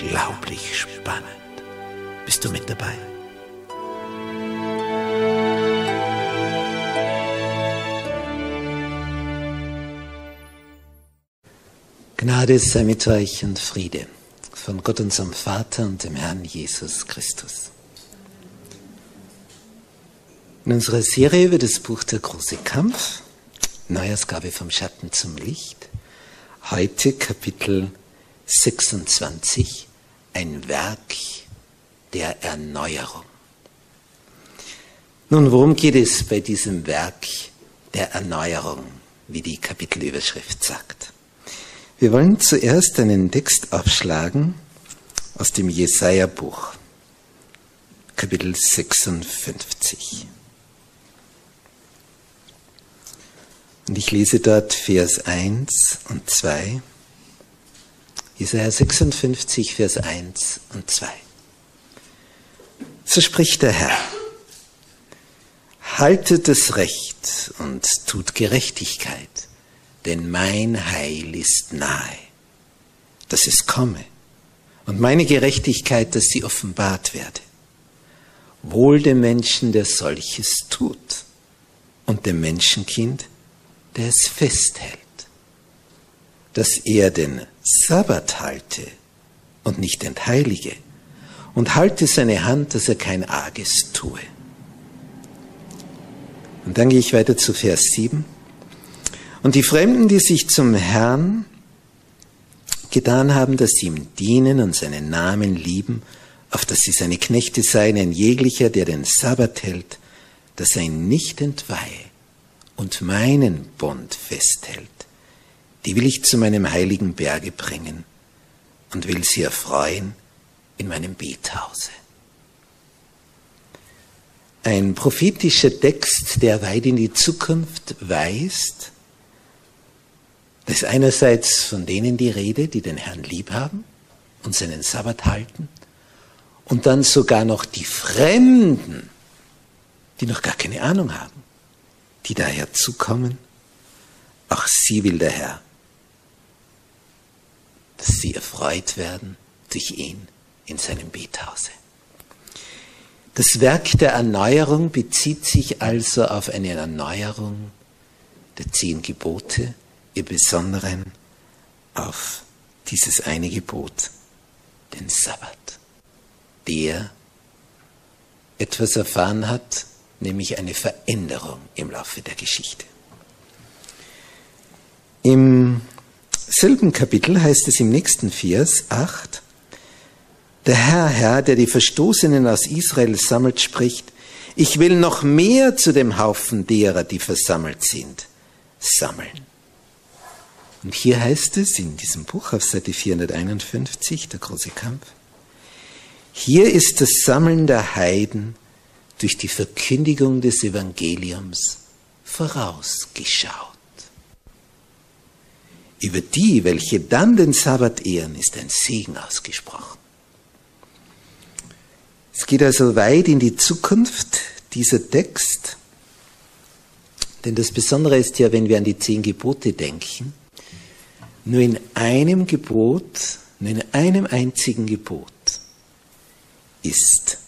unglaublich spannend. Bist du mit dabei? Gnade sei mit euch und Friede von Gott unserem Vater und dem Herrn Jesus Christus. In unserer Serie über das Buch Der große Kampf, Neuausgabe vom Schatten zum Licht, heute Kapitel 26, ein Werk der Erneuerung. Nun, worum geht es bei diesem Werk der Erneuerung, wie die Kapitelüberschrift sagt? Wir wollen zuerst einen Text aufschlagen aus dem Jesaja-Buch, Kapitel 56. Und ich lese dort Vers 1 und 2. Jesaja 56, Vers 1 und 2. So spricht der Herr. Haltet das Recht und tut Gerechtigkeit, denn mein Heil ist nahe, dass es komme, und meine Gerechtigkeit, dass sie offenbart werde. Wohl dem Menschen, der solches tut, und dem Menschenkind, der es festhält, dass er den Sabbat halte und nicht entheilige und halte seine Hand, dass er kein Arges tue. Und dann gehe ich weiter zu Vers 7. Und die Fremden, die sich zum Herrn getan haben, dass sie ihm dienen und seinen Namen lieben, auf dass sie seine Knechte seien, ein jeglicher, der den Sabbat hält, dass er ihn nicht entweihe und meinen Bund festhält, die will ich zu meinem heiligen Berge bringen und will sie erfreuen in meinem Bethause. Ein prophetischer Text, der weit in die Zukunft weist. Das ist einerseits von denen die Rede, die den Herrn lieb haben und seinen Sabbat halten, und dann sogar noch die Fremden, die noch gar keine Ahnung haben, die daher zukommen. Auch sie will der Herr dass sie erfreut werden durch ihn in seinem Bethause. Das Werk der Erneuerung bezieht sich also auf eine Erneuerung der zehn Gebote, im Besonderen auf dieses eine Gebot, den Sabbat, der etwas erfahren hat, nämlich eine Veränderung im Laufe der Geschichte. Im selben Kapitel heißt es im nächsten Vers 8, der Herr, Herr, der die Verstoßenen aus Israel sammelt, spricht, ich will noch mehr zu dem Haufen derer, die versammelt sind, sammeln. Und hier heißt es in diesem Buch auf Seite 451, der große Kampf, hier ist das Sammeln der Heiden durch die Verkündigung des Evangeliums vorausgeschaut. Über die, welche dann den Sabbat ehren, ist ein Segen ausgesprochen. Es geht also weit in die Zukunft, dieser Text. Denn das Besondere ist ja, wenn wir an die zehn Gebote denken, nur in einem Gebot, nur in einem einzigen Gebot ist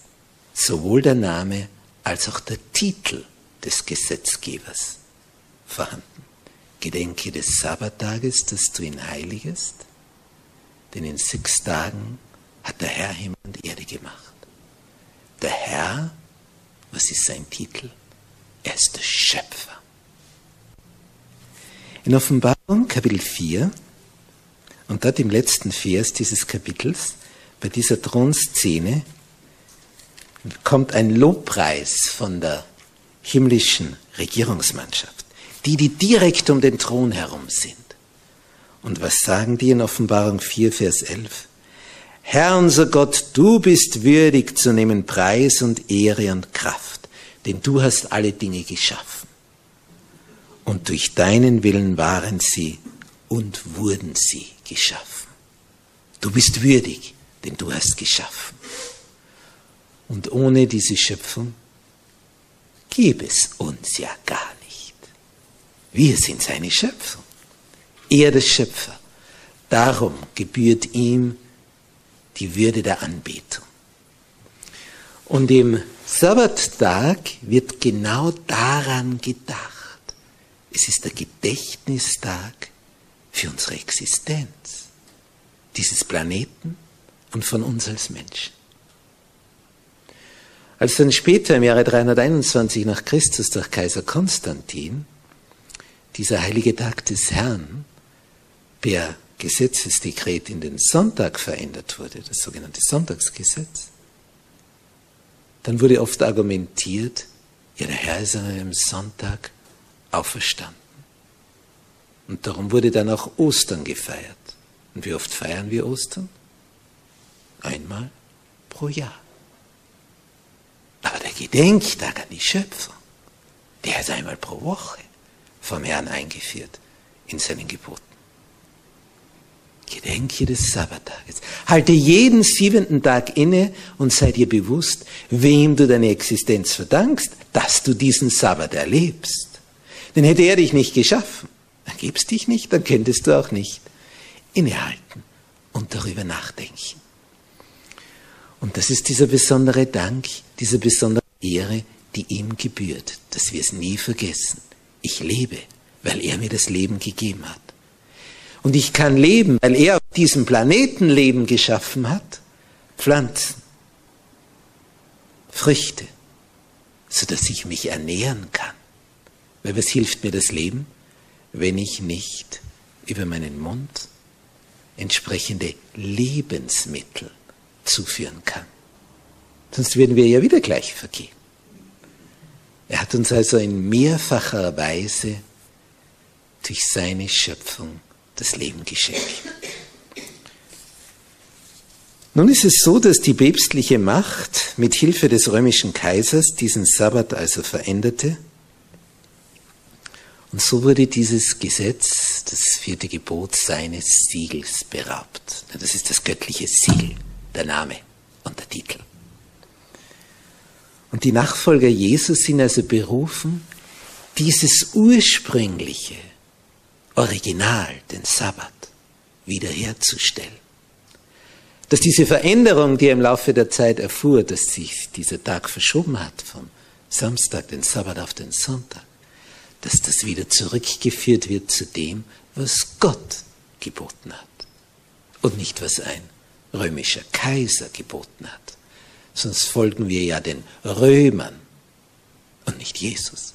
sowohl der Name als auch der Titel des Gesetzgebers vorhanden. Gedenke des Sabbattages, dass du ihn heiligest, denn in sechs Tagen hat der Herr Himmel und Erde gemacht. Der Herr, was ist sein Titel? Er ist der Schöpfer. In Offenbarung Kapitel 4 und dort im letzten Vers dieses Kapitels, bei dieser Thronszene, kommt ein Lobpreis von der himmlischen Regierungsmannschaft, die, die direkt um den Thron herum sind. Und was sagen die in Offenbarung 4, Vers 11? Herr unser Gott, du bist würdig zu nehmen Preis und Ehre und Kraft, denn du hast alle Dinge geschaffen und durch deinen Willen waren sie und wurden sie geschaffen. Du bist würdig, denn du hast geschaffen. Und ohne diese Schöpfung gäbe es uns ja gar nicht. Wir sind seine Schöpfung. Er der Schöpfer. Darum gebührt ihm die Würde der Anbetung. Und im Sabbattag wird genau daran gedacht. Es ist der Gedächtnistag für unsere Existenz, dieses Planeten und von uns als Menschen. Als dann später im Jahre 321 nach Christus durch Kaiser Konstantin dieser heilige Tag des Herrn per Gesetzesdekret in den Sonntag verändert wurde, das sogenannte Sonntagsgesetz, dann wurde oft argumentiert, ja, der Herr ist an einem Sonntag auferstanden. Und darum wurde dann auch Ostern gefeiert. Und wie oft feiern wir Ostern? Einmal pro Jahr. Aber der Gedenktag an die Schöpfung, der ist einmal pro Woche vom Herrn eingeführt in seinen Geboten. Gedenke des Sabbattages. Halte jeden siebenten Tag inne und sei dir bewusst, wem du deine Existenz verdankst, dass du diesen Sabbat erlebst. Denn hätte er dich nicht geschaffen, dann gäb's dich nicht, dann könntest du auch nicht innehalten und darüber nachdenken. Und das ist dieser besondere Dank, diese besondere Ehre, die ihm gebührt, dass wir es nie vergessen. Ich lebe, weil er mir das Leben gegeben hat. Und ich kann leben, weil er auf diesem Planeten Leben geschaffen hat. Pflanzen, Früchte, sodass ich mich ernähren kann. Weil was hilft mir das Leben, wenn ich nicht über meinen Mund entsprechende Lebensmittel zuführen kann? Sonst werden wir ja wieder gleich vergehen. Er hat uns also in mehrfacher Weise durch seine Schöpfung das Leben geschenkt. Nun ist es so, dass die päpstliche Macht mit Hilfe des römischen Kaisers diesen Sabbat also veränderte und so wurde dieses Gesetz, das vierte Gebot, seines Siegels beraubt. Das ist das göttliche Siegel, der Name und der Titel. Und die Nachfolger Jesus sind also berufen, dieses ursprüngliche Original, den Sabbat, wiederherzustellen. Dass diese Veränderung, die er im Laufe der Zeit erfuhr, dass sich dieser Tag verschoben hat vom Samstag, den Sabbat auf den Sonntag, dass das wieder zurückgeführt wird zu dem, was Gott geboten hat und nicht was ein römischer Kaiser geboten hat. Sonst folgen wir ja den Römern und nicht Jesus.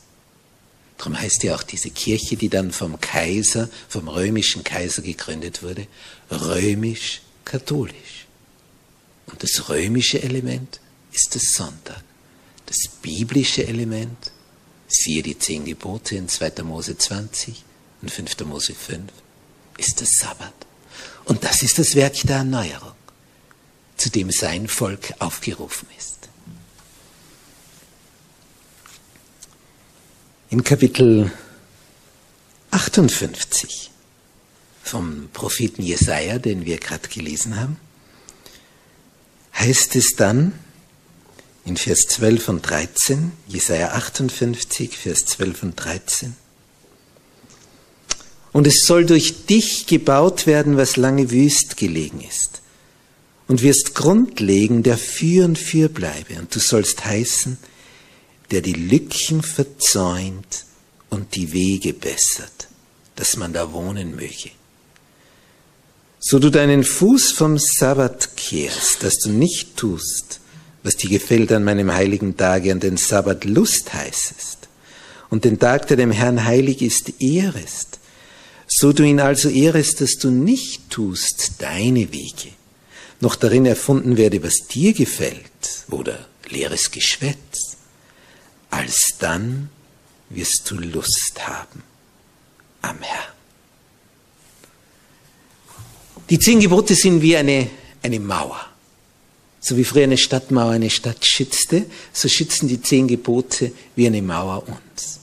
Darum heißt ja auch diese Kirche, die dann vom Kaiser, vom römischen Kaiser gegründet wurde, römisch-katholisch. Und das römische Element ist das Sonntag. Das biblische Element Siehe die zehn Gebote in 2. Mose 20 und 5. Mose 5 ist das Sabbat. Und das ist das Werk der Erneuerung, zu dem sein Volk aufgerufen ist. In Kapitel 58 vom Propheten Jesaja, den wir gerade gelesen haben, heißt es dann, in Vers 12 und 13, Jesaja 58, Vers 12 und 13. Und es soll durch dich gebaut werden, was lange wüst gelegen ist. Und wirst Grund legen, der für und für bleibe. Und du sollst heißen, der die Lücken verzäunt und die Wege bessert, dass man da wohnen möge. So du deinen Fuß vom Sabbat kehrst, dass du nicht tust, was dir gefällt an meinem heiligen Tage, an den Sabbat Lust heißest, und den Tag, der dem Herrn heilig ist, ehrest, so du ihn also ehrest, dass du nicht tust deine Wege, noch darin erfunden werde, was dir gefällt, oder leeres Geschwätz, alsdann wirst du Lust haben am Herrn. Die zehn Gebote sind wie eine, eine Mauer. So wie früher eine Stadtmauer eine Stadt schützte, so schützen die zehn Gebote wie eine Mauer uns.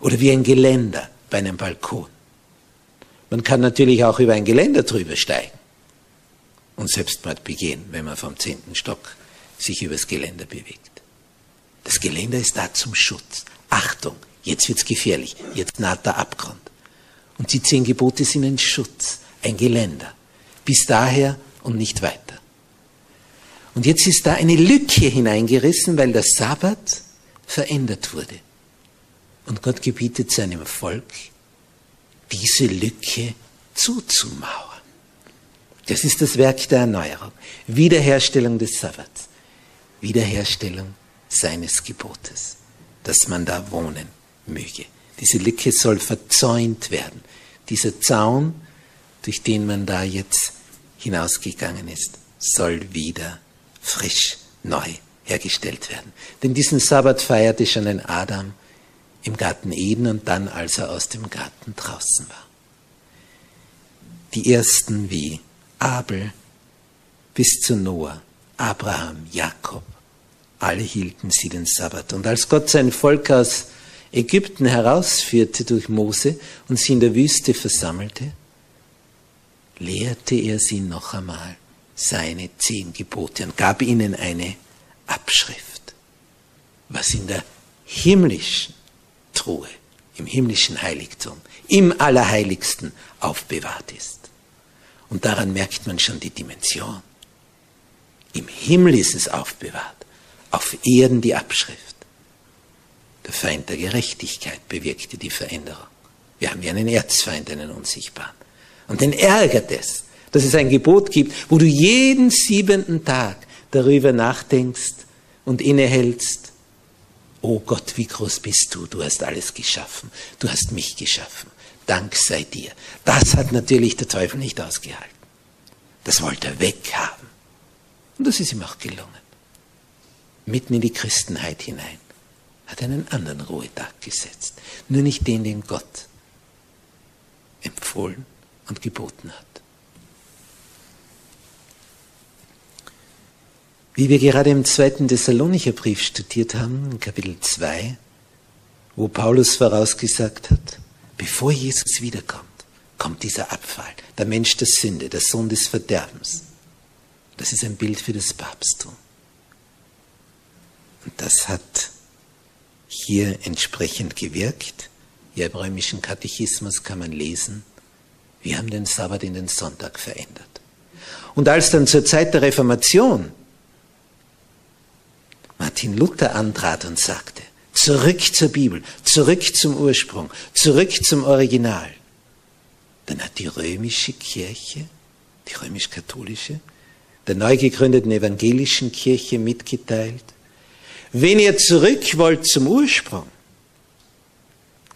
Oder wie ein Geländer bei einem Balkon. Man kann natürlich auch über ein Geländer drüber steigen und Selbstmord begehen, wenn man vom zehnten Stock sich übers Geländer bewegt. Das Geländer ist da zum Schutz. Achtung, jetzt wird's gefährlich, jetzt naht der Abgrund. Und die zehn Gebote sind ein Schutz, ein Geländer. Bis daher und nicht weiter. Und jetzt ist da eine Lücke hineingerissen, weil der Sabbat verändert wurde. Und Gott gebietet seinem Volk, diese Lücke zuzumauern. Das ist das Werk der Erneuerung. Wiederherstellung des Sabbats. Wiederherstellung seines Gebotes, dass man da wohnen möge. Diese Lücke soll verzäunt werden. Dieser Zaun, durch den man da jetzt hinausgegangen ist, soll wieder frisch, neu hergestellt werden. Denn diesen Sabbat feierte schon ein Adam im Garten Eden und dann, als er aus dem Garten draußen war. Die ersten wie Abel bis zu Noah, Abraham, Jakob, alle hielten sie den Sabbat. Und als Gott sein Volk aus Ägypten herausführte durch Mose und sie in der Wüste versammelte, lehrte er sie noch einmal seine zehn Gebote und gab ihnen eine Abschrift, was in der himmlischen Truhe, im himmlischen Heiligtum, im Allerheiligsten aufbewahrt ist. Und daran merkt man schon die Dimension. Im Himmel ist es aufbewahrt, auf Erden die Abschrift. Der Feind der Gerechtigkeit bewirkte die Veränderung. Wir haben ja einen Erzfeind, einen unsichtbaren. Und den ärgert es, dass es ein Gebot gibt, wo du jeden siebenten Tag darüber nachdenkst und innehältst. Oh Gott, wie groß bist du? Du hast alles geschaffen. Du hast mich geschaffen. Dank sei dir. Das hat natürlich der Teufel nicht ausgehalten. Das wollte er weghaben. Und das ist ihm auch gelungen. Mitten in die Christenheit hinein hat er einen anderen Ruhetag gesetzt. Nur nicht den, den Gott empfohlen und geboten hat. Wie wir gerade im zweiten Thessalonicher Brief studiert haben, in Kapitel 2, wo Paulus vorausgesagt hat, bevor Jesus wiederkommt, kommt dieser Abfall, der Mensch der Sünde, der Sohn des Verderbens. Das ist ein Bild für das Papsttum. Und das hat hier entsprechend gewirkt. Im römischen Katechismus kann man lesen, wir haben den Sabbat in den Sonntag verändert. Und als dann zur Zeit der Reformation Martin Luther antrat und sagte, zurück zur Bibel, zurück zum Ursprung, zurück zum Original. Dann hat die römische Kirche, die römisch-katholische, der neu gegründeten evangelischen Kirche mitgeteilt, wenn ihr zurück wollt zum Ursprung,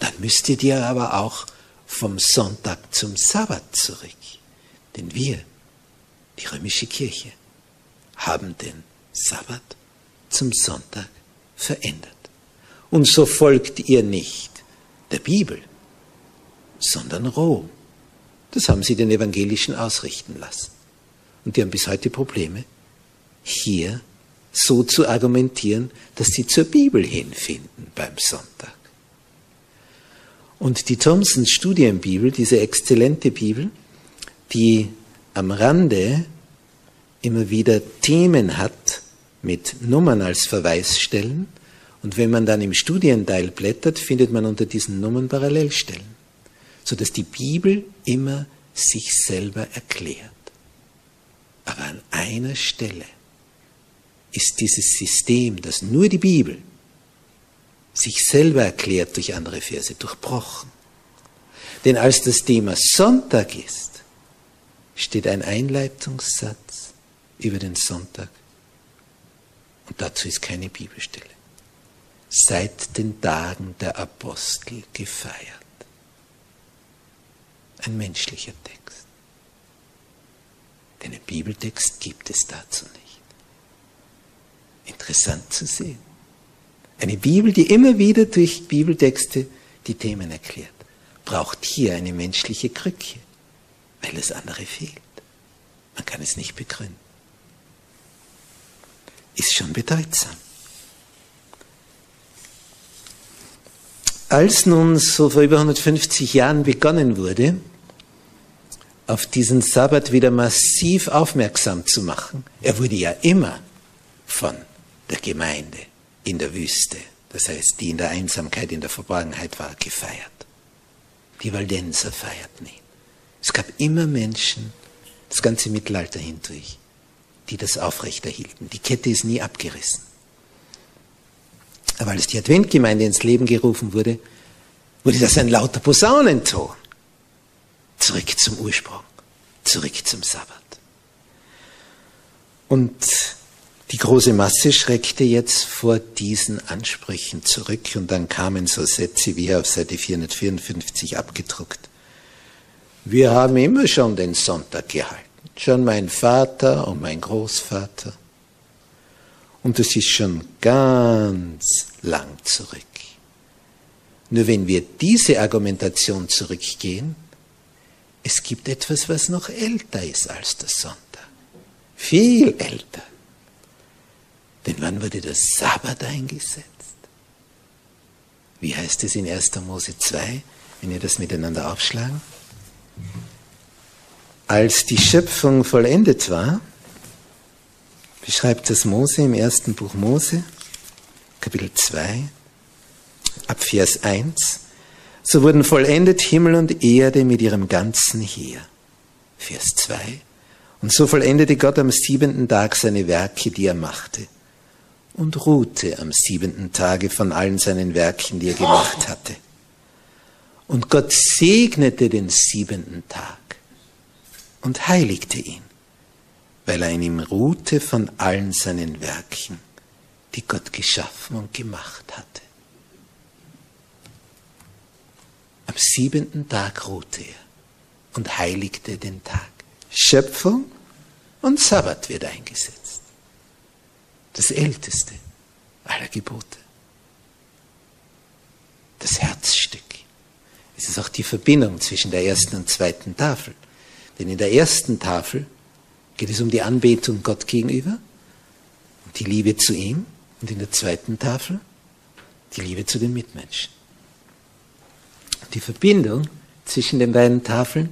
dann müsst ihr aber auch vom Sonntag zum Sabbat zurück. Denn wir, die römische Kirche, haben den Sabbat zum Sonntag verändert. Und so folgt ihr nicht der Bibel, sondern Rom. Das haben sie den Evangelischen ausrichten lassen. Und die haben bis heute Probleme, hier so zu argumentieren, dass sie zur Bibel hinfinden beim Sonntag. Und die Thomson Studienbibel, diese exzellente Bibel, die am Rande immer wieder Themen hat, mit Nummern als Verweisstellen. Und wenn man dann im Studienteil blättert, findet man unter diesen Nummern Parallelstellen, sodass die Bibel immer sich selber erklärt. Aber an einer Stelle ist dieses System, das nur die Bibel sich selber erklärt durch andere Verse, durchbrochen. Denn als das Thema Sonntag ist, steht ein Einleitungssatz über den Sonntag. Und dazu ist keine Bibelstelle. Seit den Tagen der Apostel gefeiert. Ein menschlicher Text. Denn einen Bibeltext gibt es dazu nicht. Interessant zu sehen. Eine Bibel, die immer wieder durch Bibeltexte die Themen erklärt, braucht hier eine menschliche Krücke, weil das andere fehlt. Man kann es nicht begründen. Ist schon bedeutsam. Als nun so vor über 150 Jahren begonnen wurde, auf diesen Sabbat wieder massiv aufmerksam zu machen, er wurde ja immer von der Gemeinde in der Wüste, das heißt, die in der Einsamkeit, in der Verborgenheit war, gefeiert. Die Waldenser feierten ihn. Es gab immer Menschen, das ganze Mittelalter hindurch, die das aufrechterhielten. Die Kette ist nie abgerissen. Aber als die Adventgemeinde ins Leben gerufen wurde, wurde das ein lauter Posaunenton. Zurück zum Ursprung, zurück zum Sabbat. Und die große Masse schreckte jetzt vor diesen Ansprüchen zurück und dann kamen so Sätze wie auf Seite 454 abgedruckt. Wir haben immer schon den Sonntag gehalten, schon mein Vater und mein Großvater. Und das ist schon ganz lang zurück. Nur wenn wir diese Argumentation zurückgehen, es gibt etwas, was noch älter ist als der Sonntag. Viel älter. Denn wann wurde der Sabbat eingesetzt? Wie heißt es in 1. Mose 2, wenn ihr das miteinander aufschlagen? Als die Schöpfung vollendet war, beschreibt das Mose im ersten Buch Mose, Kapitel 2, ab Vers 1, so wurden vollendet Himmel und Erde mit ihrem ganzen Heer. Vers 2, und so vollendete Gott am siebenten Tag seine Werke, die er machte und ruhte am siebenten Tage von allen seinen Werken, die er gemacht hatte. Und Gott segnete den siebenten Tag und heiligte ihn, weil er in ihm ruhte von allen seinen Werken, die Gott geschaffen und gemacht hatte. Am siebenten Tag ruhte er und heiligte den Tag. Schöpfung und Sabbat wird eingesetzt das älteste aller Gebote. Das Herzstück. Es ist auch die Verbindung zwischen der ersten und zweiten Tafel. Denn in der ersten Tafel geht es um die Anbetung Gott gegenüber die Liebe zu ihm. Und in der zweiten Tafel die Liebe zu den Mitmenschen. Die Verbindung zwischen den beiden Tafeln,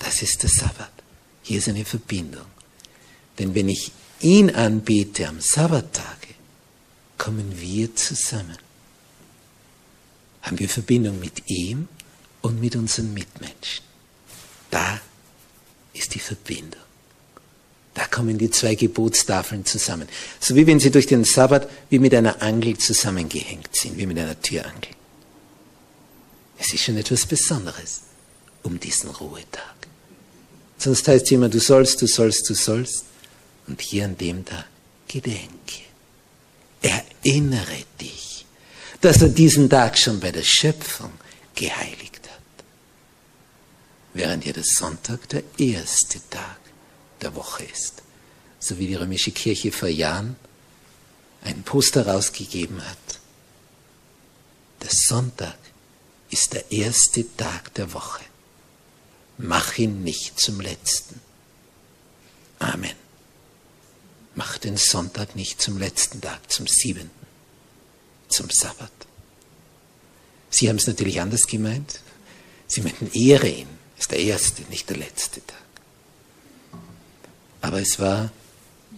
das ist der Sabbat. Hier ist eine Verbindung. Denn wenn ich ihn anbete am Sabbattage, kommen wir zusammen. Haben wir Verbindung mit ihm und mit unseren Mitmenschen. Da ist die Verbindung. Da kommen die zwei Gebotstafeln zusammen. So wie wenn sie durch den Sabbat wie mit einer Angel zusammengehängt sind, wie mit einer Türangel. Es ist schon etwas Besonderes um diesen Ruhetag. Sonst heißt es immer, du sollst, du sollst, du sollst. Und hier an dem Tag gedenke. Erinnere dich, dass er diesen Tag schon bei der Schöpfung geheiligt hat. Während ja der Sonntag der erste Tag der Woche ist. So wie die römische Kirche vor Jahren ein Poster rausgegeben hat. Der Sonntag ist der erste Tag der Woche. Mach ihn nicht zum letzten. Amen. Mach den Sonntag nicht zum letzten Tag, zum siebenten, zum Sabbat. Sie haben es natürlich anders gemeint. Sie meinten, ehre ihn, ist der erste, nicht der letzte Tag. Aber es war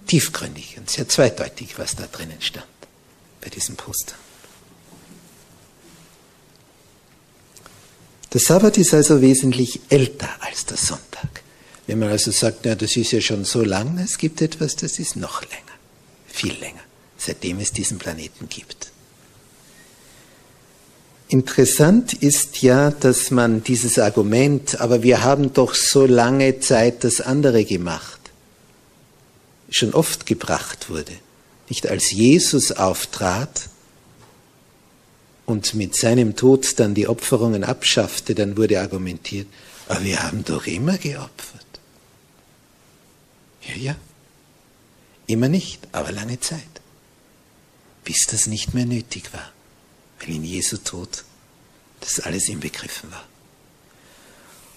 tiefgründig und sehr zweideutig, was da drinnen stand bei diesem Poster. Der Sabbat ist also wesentlich älter als der Sonntag. Wenn man also sagt, na, das ist ja schon so lang, es gibt etwas, das ist noch länger, viel länger, seitdem es diesen Planeten gibt. Interessant ist ja, dass man dieses Argument, aber wir haben doch so lange Zeit das andere gemacht, schon oft gebracht wurde. Nicht als Jesus auftrat und mit seinem Tod dann die Opferungen abschaffte, dann wurde argumentiert, aber wir haben doch immer geopfert. Ja, ja. Immer nicht, aber lange Zeit. Bis das nicht mehr nötig war, weil in Jesu Tod das alles inbegriffen war.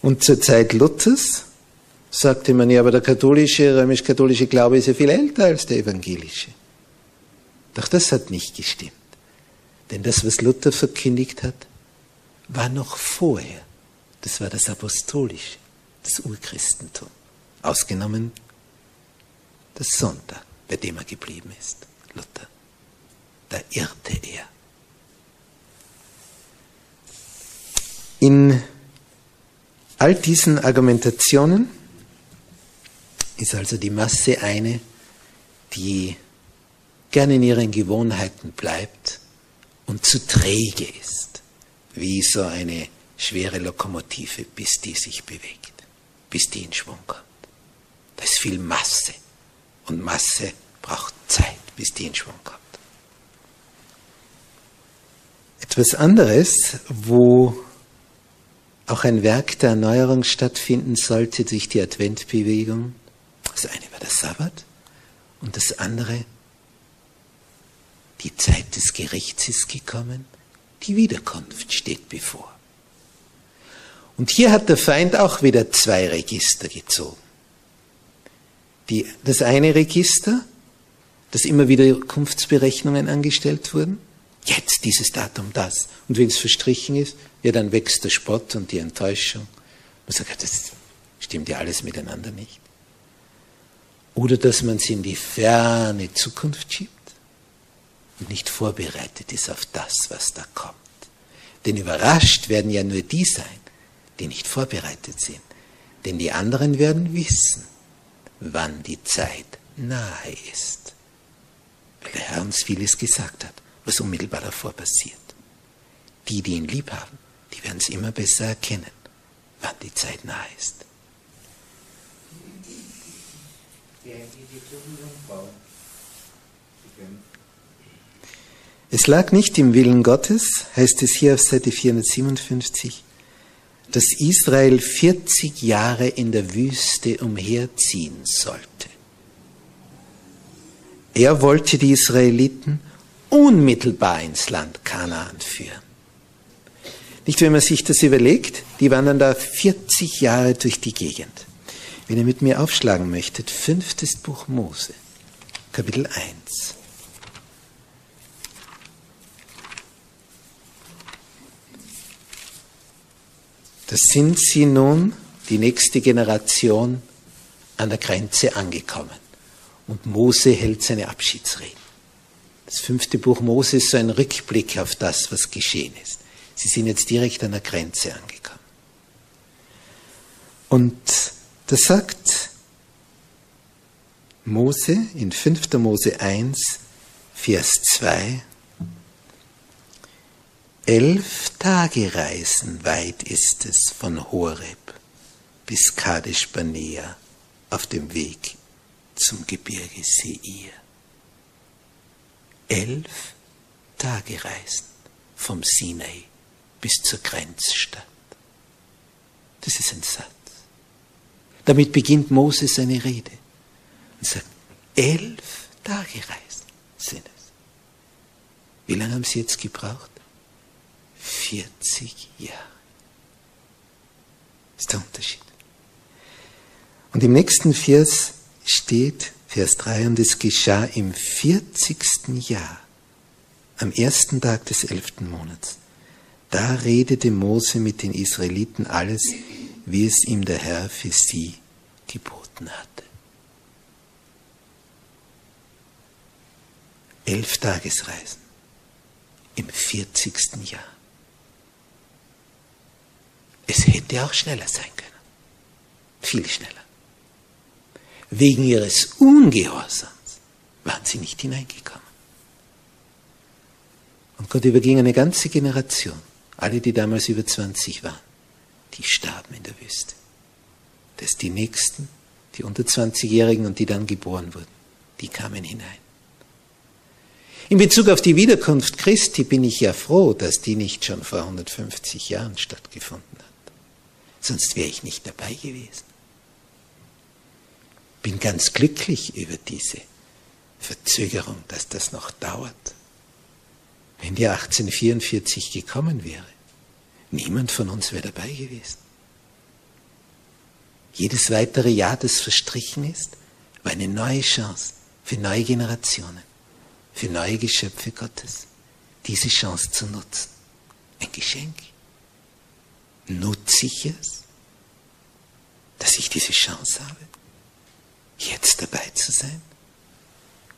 Und zur Zeit Luthers sagte man ja, aber der katholische, römisch-katholische Glaube ist ja viel älter als der evangelische. Doch das hat nicht gestimmt. Denn das, was Luther verkündigt hat, war noch vorher. Das war das Apostolische, das Urchristentum. Ausgenommen das Sonntag, bei dem er geblieben ist, Luther. Da irrte er. In all diesen Argumentationen ist also die Masse eine, die gerne in ihren Gewohnheiten bleibt und zu träge ist, wie so eine schwere Lokomotive, bis die sich bewegt, bis die in Schwung kommt. Da ist viel Masse und Masse braucht Zeit, bis die in Schwung kommt. Etwas anderes, wo auch ein Werk der Erneuerung stattfinden sollte durch die Adventbewegung. Das eine war der Sabbat und das andere, die Zeit des Gerichts ist gekommen, die Wiederkunft steht bevor. Und hier hat der Feind auch wieder zwei Register gezogen. Die, das eine Register, dass immer wieder Kunftsberechnungen angestellt wurden. Jetzt dieses Datum das. Und wenn es verstrichen ist, ja, dann wächst der Spott und die Enttäuschung. Man sagt, das stimmt ja alles miteinander nicht. Oder dass man sie in die ferne Zukunft schiebt und nicht vorbereitet ist auf das, was da kommt. Denn überrascht werden ja nur die sein, die nicht vorbereitet sind. Denn die anderen werden wissen, wann die Zeit nahe ist. Weil der Herr uns vieles gesagt hat, was unmittelbar davor passiert. Die, die ihn lieb haben, die werden es immer besser erkennen, wann die Zeit nahe ist. Es lag nicht im Willen Gottes, heißt es hier auf Seite 457, dass Israel 40 Jahre in der Wüste umherziehen sollte. Er wollte die Israeliten unmittelbar ins Land Kanaan führen. Nicht, wenn man sich das überlegt, die wandern da 40 Jahre durch die Gegend. Wenn ihr mit mir aufschlagen möchtet, fünftes Buch Mose, Kapitel 1. Da sind sie nun, die nächste Generation, an der Grenze angekommen. Und Mose hält seine Abschiedsrede. Das fünfte Buch Mose ist so ein Rückblick auf das, was geschehen ist. Sie sind jetzt direkt an der Grenze angekommen. Und da sagt Mose in 5. Mose 1, Vers 2, Elf Tagereisen weit ist es von Horeb bis Kadesh Barnea auf dem Weg zum Gebirge Seir. Elf Tagereisen vom Sinai bis zur Grenzstadt. Das ist ein Satz. Damit beginnt Mose seine Rede und sagt, elf Tagereisen sind es. Wie lange haben sie jetzt gebraucht? 40 Jahre. Das ist der Unterschied. Und im nächsten Vers steht, Vers 3, und es geschah im 40. Jahr, am ersten Tag des elften Monats. Da redete Mose mit den Israeliten alles, wie es ihm der Herr für sie geboten hatte. Elf Tagesreisen im 40. Jahr. Es hätte auch schneller sein können. Viel schneller. Wegen ihres Ungehorsams waren sie nicht hineingekommen. Und Gott überging eine ganze Generation, alle, die damals über 20 waren, die starben in der Wüste. Das die Nächsten, die unter 20-Jährigen und die dann geboren wurden, die kamen hinein. In Bezug auf die Wiederkunft Christi bin ich ja froh, dass die nicht schon vor 150 Jahren stattgefunden hat. Sonst wäre ich nicht dabei gewesen. Bin ganz glücklich über diese Verzögerung, dass das noch dauert. Wenn die 1844 gekommen wäre, niemand von uns wäre dabei gewesen. Jedes weitere Jahr, das verstrichen ist, war eine neue Chance für neue Generationen, für neue Geschöpfe Gottes, diese Chance zu nutzen. Ein Geschenk. Nutze ich es, dass ich diese Chance habe, jetzt dabei zu sein?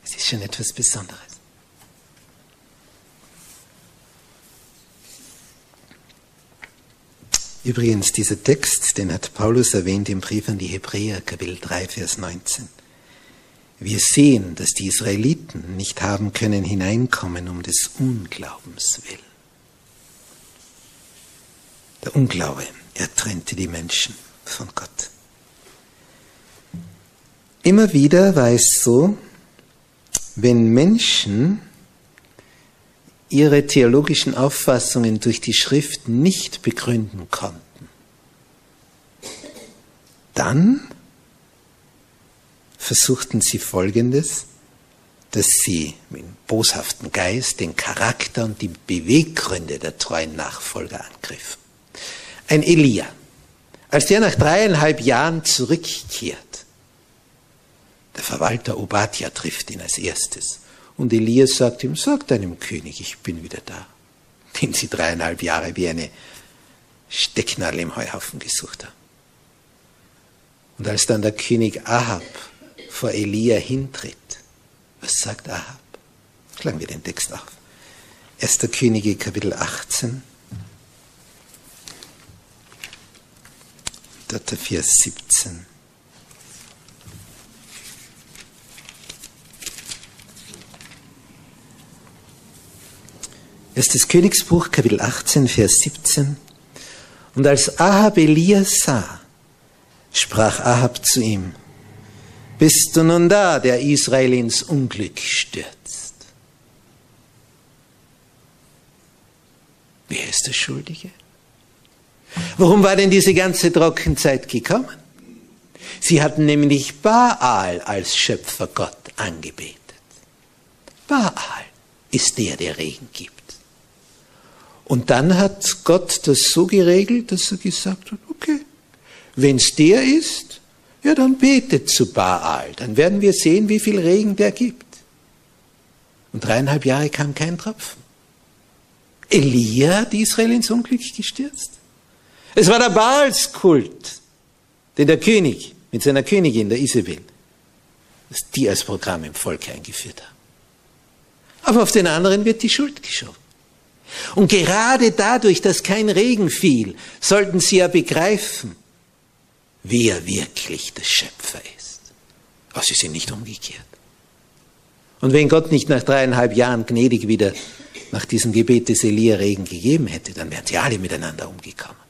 Es ist schon etwas Besonderes. Übrigens, dieser Text, den hat Paulus erwähnt im Brief an die Hebräer, Kapitel 3, Vers 19. Wir sehen, dass die Israeliten nicht haben können hineinkommen um des Unglaubens willen. Der Unglaube, er trennte die Menschen von Gott. Immer wieder war es so, wenn Menschen ihre theologischen Auffassungen durch die Schrift nicht begründen konnten, dann versuchten sie Folgendes, dass sie mit boshaften Geist den Charakter und die Beweggründe der treuen Nachfolger angriffen. Ein Elia, als der nach dreieinhalb Jahren zurückkehrt, der Verwalter Obadja trifft ihn als erstes und Elias sagt ihm, sag deinem König, ich bin wieder da. Den sie dreieinhalb Jahre wie eine Stecknadel im Heuhaufen gesucht haben. Und als dann der König Ahab vor Elia hintritt, was sagt Ahab? Schlagen wir den Text auf. 1. Könige Kapitel 18, dort der Vers 17. Erstes Königsbuch, Kapitel 18, Vers 17. Und als Ahab Elias sah, sprach Ahab zu ihm, bist du nun da, der Israel ins Unglück stürzt? Wer ist der Schuldige? Warum war denn diese ganze Trockenzeit gekommen? Sie hatten nämlich Baal als Schöpfergott angebetet. Baal ist der, der Regen gibt. Und dann hat Gott das so geregelt, dass er gesagt hat, okay, wenn es der ist, ja, dann betet zu Baal. Dann werden wir sehen, wie viel Regen der gibt. Und dreieinhalb Jahre kam kein Tropfen. Elia hat Israel ins Unglück gestürzt. Es war der Baalskult, den der König mit seiner Königin, der Isabel, dass die als Programm im Volk eingeführt haben. Aber auf den anderen wird die Schuld geschoben. Und gerade dadurch, dass kein Regen fiel, sollten sie ja begreifen, wer wirklich der Schöpfer ist. Aber sie sind nicht umgekehrt. Und wenn Gott nicht nach dreieinhalb Jahren gnädig wieder nach diesem Gebet des Elia Regen gegeben hätte, dann wären sie alle miteinander umgekommen.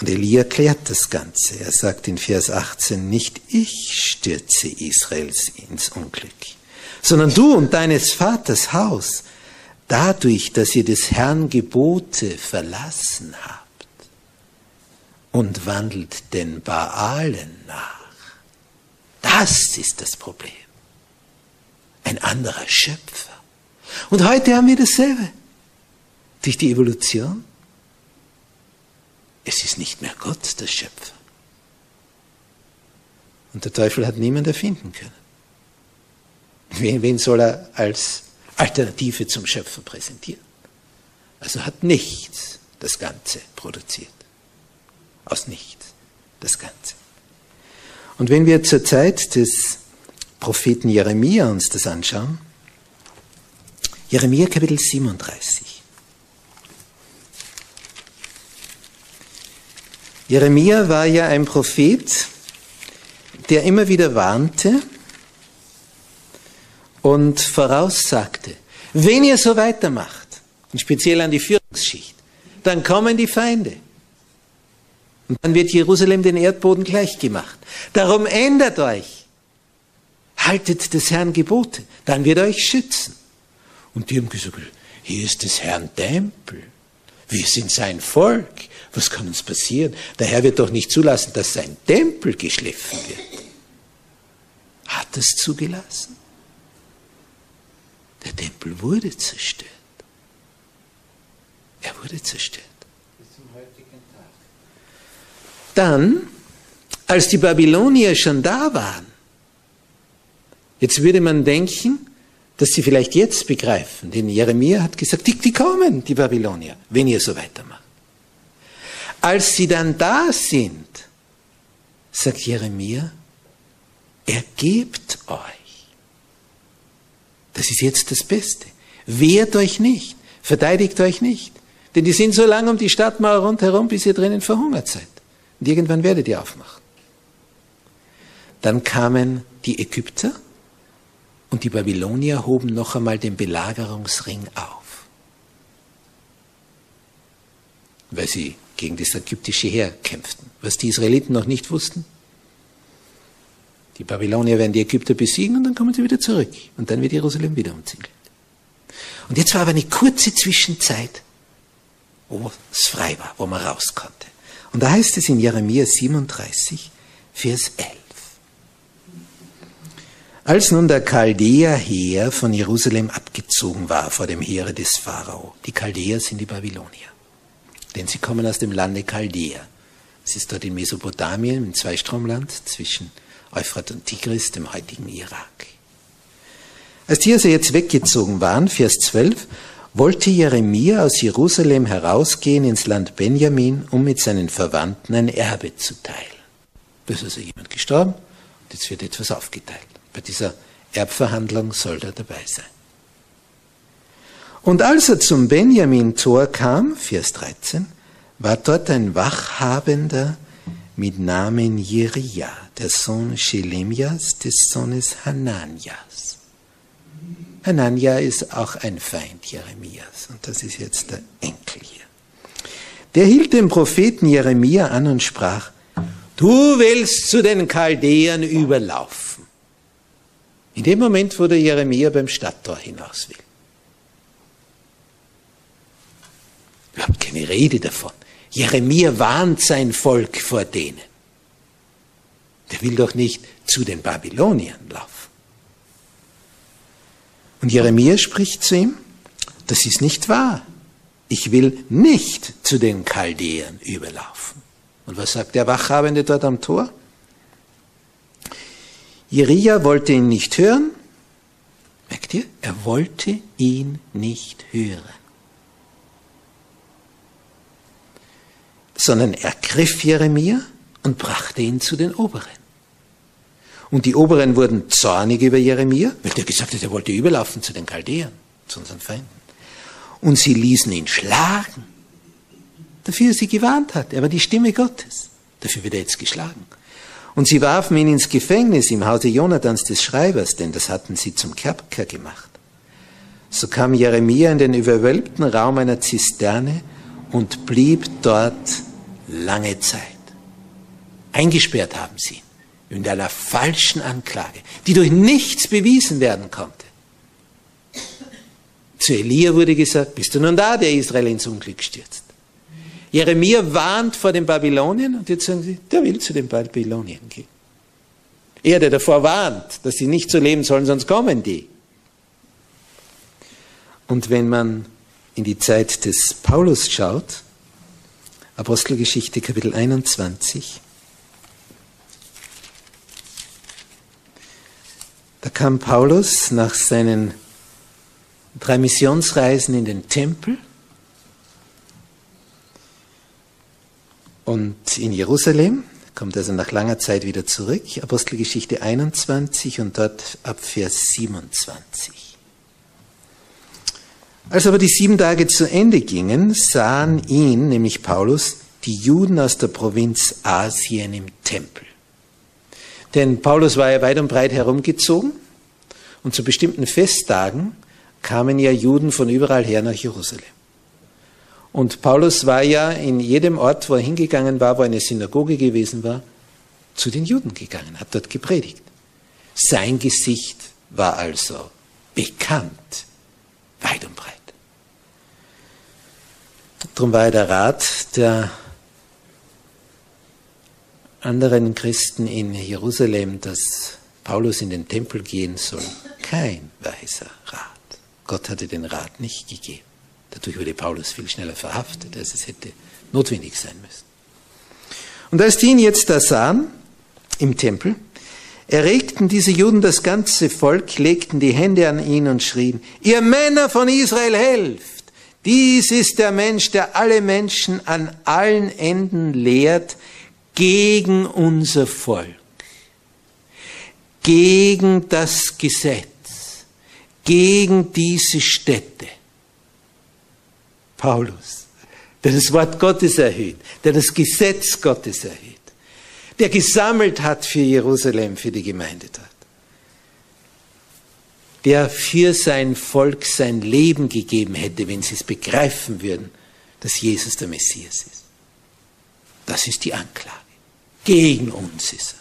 Und Elia klärt das Ganze. Er sagt in Vers 18, nicht ich stürze Israels ins Unglück, sondern du und deines Vaters Haus, dadurch, dass ihr des Herrn Gebote verlassen habt und wandelt den Baalen nach. Das ist das Problem. Ein anderer Schöpfer. Und heute haben wir dasselbe. Durch die Evolution. Es ist nicht mehr Gott der Schöpfer. Und der Teufel hat niemand erfinden können. Wen soll er als Alternative zum Schöpfer präsentieren? Also hat nichts das Ganze produziert. Aus nichts das Ganze. Und wenn wir zur Zeit des Propheten Jeremia uns das anschauen. Jeremia Kapitel 37. Jeremia war ja ein Prophet, der immer wieder warnte und voraussagte, wenn ihr so weitermacht, und speziell an die Führungsschicht, dann kommen die Feinde. Und dann wird Jerusalem den Erdboden gleichgemacht. Darum ändert euch. Haltet des Herrn Gebote, dann wird er euch schützen. Und die haben gesagt, hier ist des Herrn Tempel. Wir sind sein Volk. Was kann uns passieren? Der Herr wird doch nicht zulassen, dass sein Tempel geschliffen wird. Hat es zugelassen? Der Tempel wurde zerstört. Er wurde zerstört. Dann, als die Babylonier schon da waren, jetzt würde man denken, dass sie vielleicht jetzt begreifen, denn Jeremia hat gesagt, die, die kommen, die Babylonier, wenn ihr so weitermacht. Als sie dann da sind, sagt Jeremia, ergebt euch. Das ist jetzt das Beste. Wehrt euch nicht, verteidigt euch nicht. Denn die sind so lange um die Stadtmauer rundherum, bis ihr drinnen verhungert seid. Und irgendwann werdet ihr aufmachen. Dann kamen die Ägypter und die Babylonier hoben noch einmal den Belagerungsring auf, weil sie gegen das ägyptische Heer kämpften. Was die Israeliten noch nicht wussten, die Babylonier werden die Ägypter besiegen und dann kommen sie wieder zurück. Und dann wird Jerusalem wieder umzingelt. Und jetzt war aber eine kurze Zwischenzeit, wo es frei war, wo man raus konnte. Und da heißt es in Jeremia 37, Vers 11. Als nun der Chaldäer Heer von Jerusalem abgezogen war vor dem Heere des Pharao, die Chaldäer sind die Babylonier, denn sie kommen aus dem Lande Chaldäer. Es ist dort in Mesopotamien, im Zweistromland zwischen Euphrat und Tigris, dem heutigen Irak. Als die also jetzt weggezogen waren, Vers 12, wollte Jeremia aus Jerusalem herausgehen ins Land Benjamin, um mit seinen Verwandten ein Erbe zu teilen. Da ist also jemand gestorben und jetzt wird etwas aufgeteilt. Bei dieser Erbverhandlung soll er dabei sein. Und als er zum Benjamin-Tor kam, Vers 13, war dort ein Wachhabender mit Namen Jeria, der Sohn Shelemias, des Sohnes Hananias. Hanania ist auch ein Feind Jeremias und das ist jetzt der Enkel hier. Der hielt den Propheten Jeremia an und sprach, du willst zu den Chaldäern überlaufen. In dem Moment, wo der Jeremia beim Stadttor hinaus will. Überhaupt keine Rede davon. Jeremia warnt sein Volk vor denen. Der will doch nicht zu den Babyloniern laufen. Und Jeremia spricht zu ihm, das ist nicht wahr. Ich will nicht zu den Chaldäern überlaufen. Und was sagt der Wachhabende dort am Tor? Jeria wollte ihn nicht hören. Merkt ihr? Er wollte ihn nicht hören. Sondern er griff Jeremia und brachte ihn zu den Oberen. Und die Oberen wurden zornig über Jeremia, weil der gesagt hat, er wollte überlaufen zu den Chaldäern, zu unseren Feinden. Und sie ließen ihn schlagen. Dafür sie gewarnt hat. Er war die Stimme Gottes. Dafür wird er jetzt geschlagen. Und sie warfen ihn ins Gefängnis im Hause Jonathans des Schreibers, denn das hatten sie zum Kerker gemacht. So kam Jeremia in den überwölbten Raum einer Zisterne und blieb dort lange Zeit. Eingesperrt haben sie ihn in einer falschen Anklage, die durch nichts bewiesen werden konnte. Zu Elia wurde gesagt, bist du nun da, der Israel ins Unglück stürzt. Jeremia warnt vor den Babylonien und jetzt sagen sie, der will zu den Babylonien gehen. Er, der davor warnt, dass sie nicht so leben sollen, sonst kommen die. Und wenn man in die Zeit des Paulus schaut, Apostelgeschichte Kapitel 21, Da kam Paulus nach seinen drei Missionsreisen in den Tempel und in Jerusalem kommt also nach langer Zeit wieder zurück, Apostelgeschichte 21 und dort ab Vers 27. Als aber die sieben Tage zu Ende gingen, sahen ihn, nämlich Paulus, die Juden aus der Provinz Asien im Tempel. Denn Paulus war ja weit und breit herumgezogen und zu bestimmten Festtagen kamen ja Juden von überall her nach Jerusalem. Und Paulus war ja in jedem Ort, wo er hingegangen war, wo eine Synagoge gewesen war, zu den Juden gegangen, hat dort gepredigt. Sein Gesicht war also bekannt, weit und breit. Darum war er der Rat der anderen Christen in Jerusalem, dass Paulus in den Tempel gehen soll, kein weiser Rat. Gott hatte den Rat nicht gegeben. Dadurch wurde Paulus viel schneller verhaftet, als es hätte notwendig sein müssen. Und als die ihn jetzt da sahen, im Tempel, erregten diese Juden das ganze Volk, legten die Hände an ihn und schrien, ihr Männer von Israel helft! Dies ist der Mensch, der alle Menschen an allen Enden lehrt gegen unser Volk, gegen das Gesetz, gegen diese Städte. Paulus, der das Wort Gottes erhöht, der das Gesetz Gottes erhöht, der gesammelt hat für Jerusalem, für die Gemeinde dort der für sein Volk sein Leben gegeben hätte, wenn sie es begreifen würden, dass Jesus der Messias ist. Das ist die Anklage. Gegen uns ist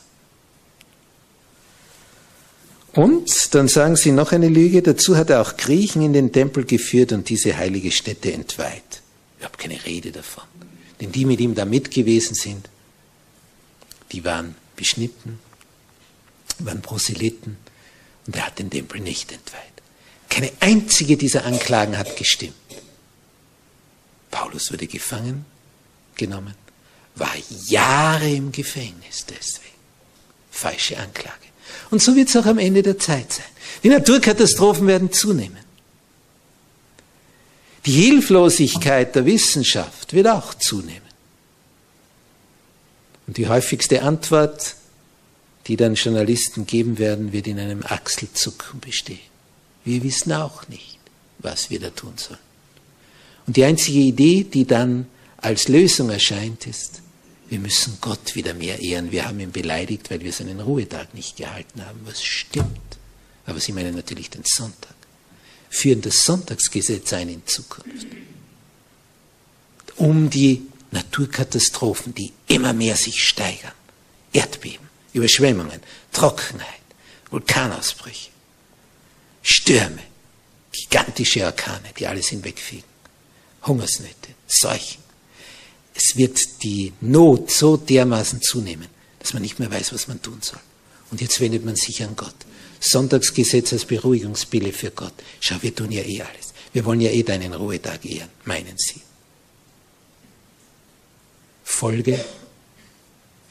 er. Und dann sagen sie noch eine Lüge, dazu hat er auch Griechen in den Tempel geführt und diese heilige Stätte entweiht. Ich habe keine Rede davon. Denn die mit ihm da mit gewesen sind, die waren beschnitten, waren Proselyten, und er hat den Tempel nicht entweiht. Keine einzige dieser Anklagen hat gestimmt. Paulus wurde gefangen genommen, war Jahre im Gefängnis deswegen. Falsche Anklage. Und so wird es auch am Ende der Zeit sein. Die Naturkatastrophen werden zunehmen. Die Hilflosigkeit der Wissenschaft wird auch zunehmen. Und die häufigste Antwort die dann Journalisten geben werden, wird in einem Achselzucken bestehen. Wir wissen auch nicht, was wir da tun sollen. Und die einzige Idee, die dann als Lösung erscheint, ist, wir müssen Gott wieder mehr ehren. Wir haben ihn beleidigt, weil wir seinen Ruhetag nicht gehalten haben, was stimmt. Aber sie meinen natürlich den Sonntag. Führen das Sonntagsgesetz ein in Zukunft. Um die Naturkatastrophen, die immer mehr sich steigern. Erdbeben Überschwemmungen, Trockenheit, Vulkanausbrüche, Stürme, gigantische Orkane, die alles hinwegfegen, Hungersnöte, Seuchen. Es wird die Not so dermaßen zunehmen, dass man nicht mehr weiß, was man tun soll. Und jetzt wendet man sich an Gott. Sonntagsgesetz als Beruhigungsbille für Gott. Schau, wir tun ja eh alles. Wir wollen ja eh deinen Ruhetag ehren, meinen Sie. Folge,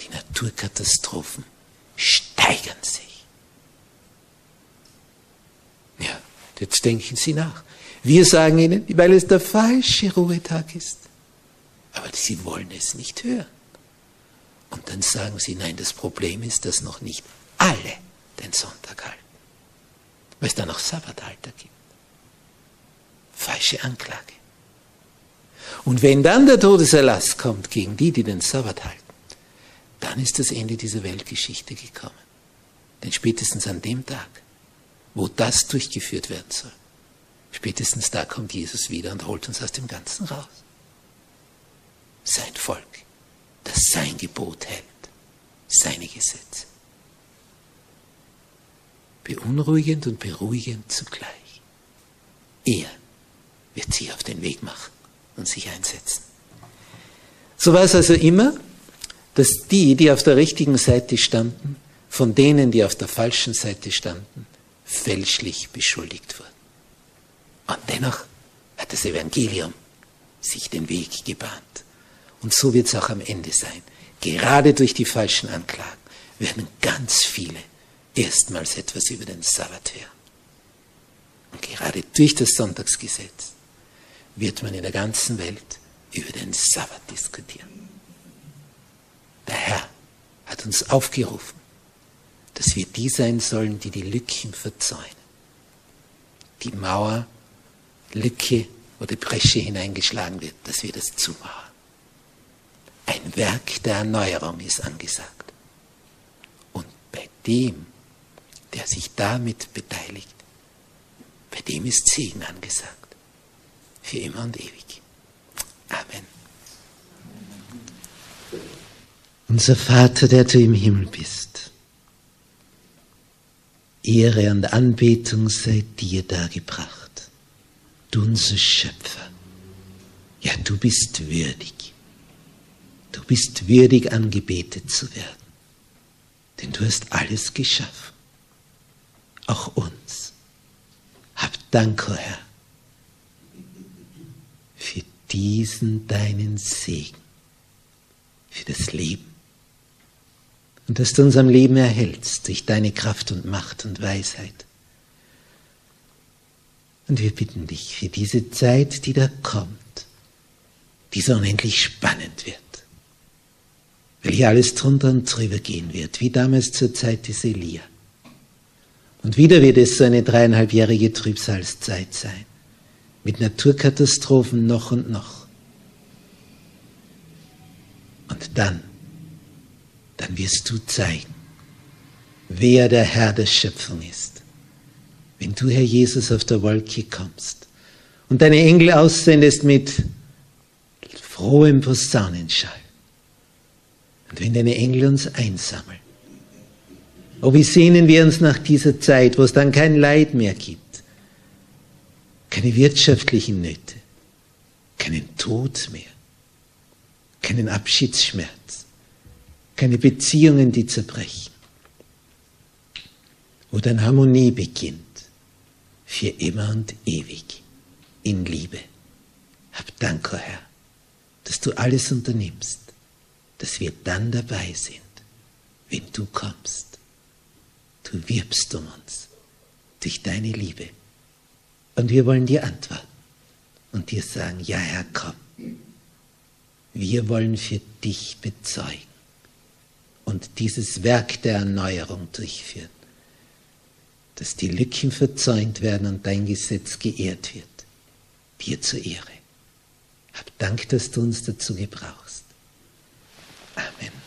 die Naturkatastrophen steigern sich. Ja, jetzt denken Sie nach. Wir sagen Ihnen, weil es der falsche Ruhetag ist. Aber Sie wollen es nicht hören. Und dann sagen Sie, nein, das Problem ist, dass noch nicht alle den Sonntag halten. Weil es da noch Sabbatalter gibt. Falsche Anklage. Und wenn dann der Todeserlass kommt gegen die, die den Sabbat halten, dann ist das Ende dieser Weltgeschichte gekommen. Denn spätestens an dem Tag, wo das durchgeführt werden soll, spätestens da kommt Jesus wieder und holt uns aus dem Ganzen raus. Sein Volk, das sein Gebot hält, seine Gesetze. Beunruhigend und beruhigend zugleich. Er wird sich auf den Weg machen und sich einsetzen. So war es also immer dass die, die auf der richtigen Seite standen, von denen, die auf der falschen Seite standen, fälschlich beschuldigt wurden. Und dennoch hat das Evangelium sich den Weg gebahnt. Und so wird es auch am Ende sein. Gerade durch die falschen Anklagen werden ganz viele erstmals etwas über den Sabbat hören. Und gerade durch das Sonntagsgesetz wird man in der ganzen Welt über den Sabbat diskutieren. Der Herr hat uns aufgerufen, dass wir die sein sollen, die die Lücken verzäunen. Die Mauer, Lücke, die Bresche hineingeschlagen wird, dass wir das zumachen. Ein Werk der Erneuerung ist angesagt. Und bei dem, der sich damit beteiligt, bei dem ist Segen angesagt. Für immer und ewig. Amen. Unser Vater, der du im Himmel bist, Ehre und Anbetung sei dir dargebracht, du unser Schöpfer. Ja, du bist würdig. Du bist würdig angebetet zu werden, denn du hast alles geschaffen, auch uns. Hab Dank, o Herr, für diesen deinen Segen, für das Leben und dass du uns am Leben erhältst durch deine Kraft und Macht und Weisheit. Und wir bitten dich für diese Zeit, die da kommt, die so unendlich spannend wird, weil hier alles drunter und drüber gehen wird, wie damals zur Zeit des Elia. Und wieder wird es so eine dreieinhalbjährige Trübsalzeit sein, mit Naturkatastrophen noch und noch. Und dann dann wirst du zeigen, wer der Herr der Schöpfung ist. Wenn du, Herr Jesus, auf der Wolke kommst und deine Engel aussendest mit frohem Posaunenschall. Und wenn deine Engel uns einsammeln, oh, wie sehnen wir uns nach dieser Zeit, wo es dann kein Leid mehr gibt, keine wirtschaftlichen Nöte, keinen Tod mehr, keinen Abschiedsschmerz, keine Beziehungen, die zerbrechen. Wo dann Harmonie beginnt, für immer und ewig, in Liebe. Hab Dank, oh Herr, dass du alles unternimmst, dass wir dann dabei sind, wenn du kommst. Du wirbst um uns durch deine Liebe. Und wir wollen dir antworten und dir sagen, ja Herr, komm. Wir wollen für dich bezeugen und dieses Werk der Erneuerung durchführen, dass die Lücken verzäunt werden und dein Gesetz geehrt wird. Dir zur Ehre. Hab Dank, dass du uns dazu gebrauchst. Amen.